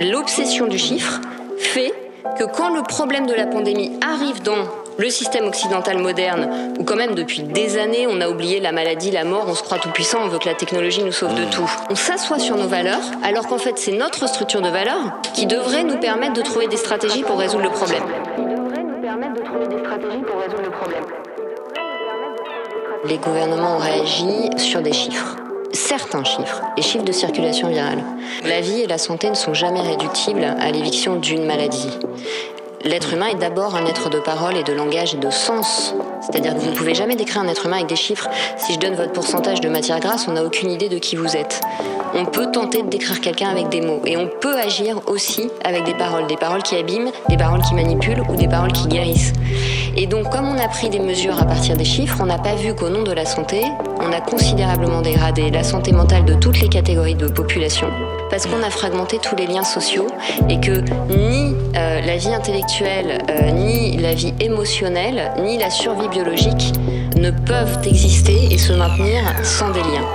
L'obsession du chiffre fait que quand le problème de la pandémie arrive dans le système occidental moderne, où quand même depuis des années on a oublié la maladie, la mort, on se croit tout puissant, on veut que la technologie nous sauve de tout. On s'assoit sur nos valeurs, alors qu'en fait c'est notre structure de valeurs qui devrait nous permettre de trouver des stratégies pour résoudre le problème. Les gouvernements ont réagi sur des chiffres certains chiffres, les chiffres de circulation virale. La vie et la santé ne sont jamais réductibles à l'éviction d'une maladie. L'être humain est d'abord un être de parole et de langage et de sens. C'est-à-dire que vous ne pouvez jamais décrire un être humain avec des chiffres. Si je donne votre pourcentage de matière grasse, on n'a aucune idée de qui vous êtes. On peut tenter de décrire quelqu'un avec des mots. Et on peut agir aussi avec des paroles. Des paroles qui abîment, des paroles qui manipulent ou des paroles qui guérissent. Et donc, comme on a pris des mesures à partir des chiffres, on n'a pas vu qu'au nom de la santé, on a considérablement dégradé la santé mentale de toutes les catégories de population. Parce qu'on a fragmenté tous les liens sociaux et que ni euh, la vie intellectuelle, euh, ni la vie émotionnelle, ni la survie biologique ne peuvent exister et se maintenir sans des liens.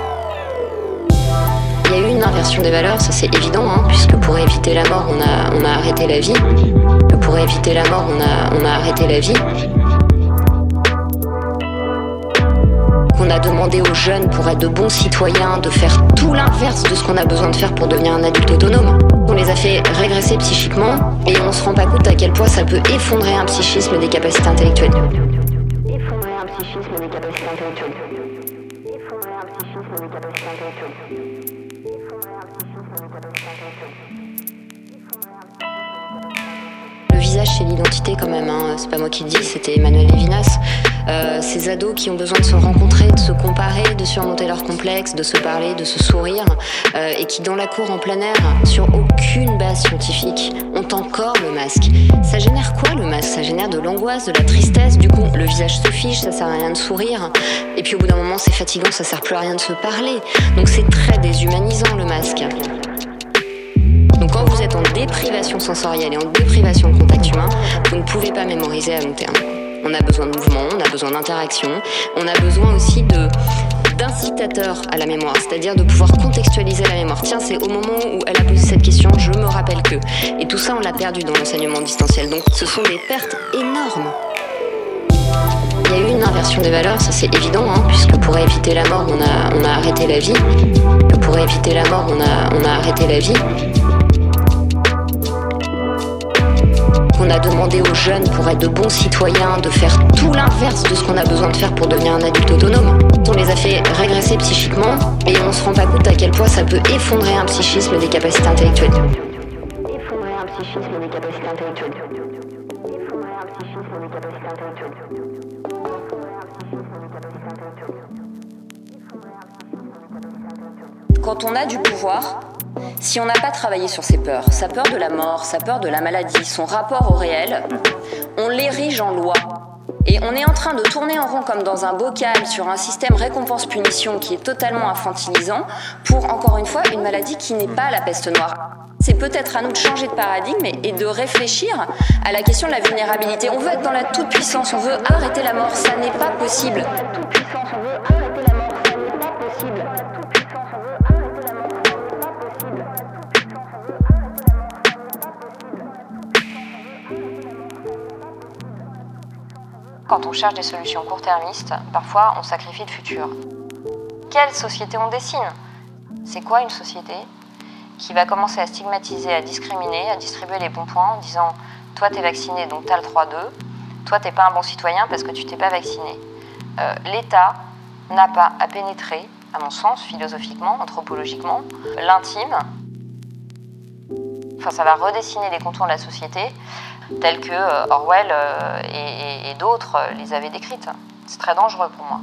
Il y a eu une inversion des valeurs, ça c'est évident, hein, puisque pour éviter la mort, on a, arrêté la vie. Pour éviter la mort, on a arrêté la vie. On a demandé aux jeunes, pour être de bons citoyens, de faire tout l'inverse de ce qu'on a besoin de faire pour devenir un adulte autonome. On les a fait régresser psychiquement et on se rend pas compte à quel point ça peut effondrer un psychisme des capacités. Effondrer un psychisme des capacités intellectuelles. Chez l'identité quand même, hein. c'est pas moi qui le dis, c'était Emmanuel Levinas. Euh, ces ados qui ont besoin de se rencontrer, de se comparer, de surmonter leurs complexes, de se parler, de se sourire, euh, et qui dans la cour en plein air, sur aucune base scientifique, ont encore le masque. Ça génère quoi le masque? Ça génère de l'angoisse, de la tristesse, du coup le visage se fiche, ça sert à rien de sourire, et puis au bout d'un moment c'est fatigant, ça sert plus à rien de se parler. Donc c'est très déshumanisant le masque. Quand vous êtes en déprivation sensorielle et en déprivation de contact humain, vous ne pouvez pas mémoriser à long terme. On a besoin de mouvement, on a besoin d'interaction, on a besoin aussi de à la mémoire, c'est-à-dire de pouvoir contextualiser la mémoire. Tiens, c'est au moment où elle a posé cette question, je me rappelle que. Et tout ça, on l'a perdu dans l'enseignement distanciel. Donc ce sont des pertes énormes. Il y a eu une inversion des valeurs, ça c'est évident, hein, puisque pour éviter la mort, on a, on a arrêté la vie. Pour éviter la mort, on a, on a arrêté la vie. On a demandé aux jeunes, pour être de bons citoyens, de faire tout l'inverse de ce qu'on a besoin de faire pour devenir un adulte autonome. On les a fait régresser psychiquement et on se rend pas compte à quel point ça peut effondrer un psychisme des capacités intellectuelles. Effondrer un psychisme des capacités intellectuelles. Quand on a du pouvoir, si on n'a pas travaillé sur ses peurs, sa peur de la mort, sa peur de la maladie, son rapport au réel, on l'érige en loi. Et on est en train de tourner en rond comme dans un bocal sur un système récompense-punition qui est totalement infantilisant pour, encore une fois, une maladie qui n'est pas la peste noire. C'est peut-être à nous de changer de paradigme et de réfléchir à la question de la vulnérabilité. On veut être dans la toute-puissance, on veut arrêter la mort, ça n'est pas possible. Quand on cherche des solutions court-termistes, parfois on sacrifie le futur. Quelle société on dessine? C'est quoi une société? Qui va commencer à stigmatiser, à discriminer, à distribuer les bons points en disant toi t'es vacciné donc t'as le 3-2, toi t'es pas un bon citoyen parce que tu t'es pas vacciné. Euh, L'État n'a pas à pénétrer, à mon sens, philosophiquement, anthropologiquement, l'intime. Enfin, ça va redessiner les contours de la société telles que euh, Orwell euh, et, d'autres euh, les avaient décrites. C'est très dangereux pour moi.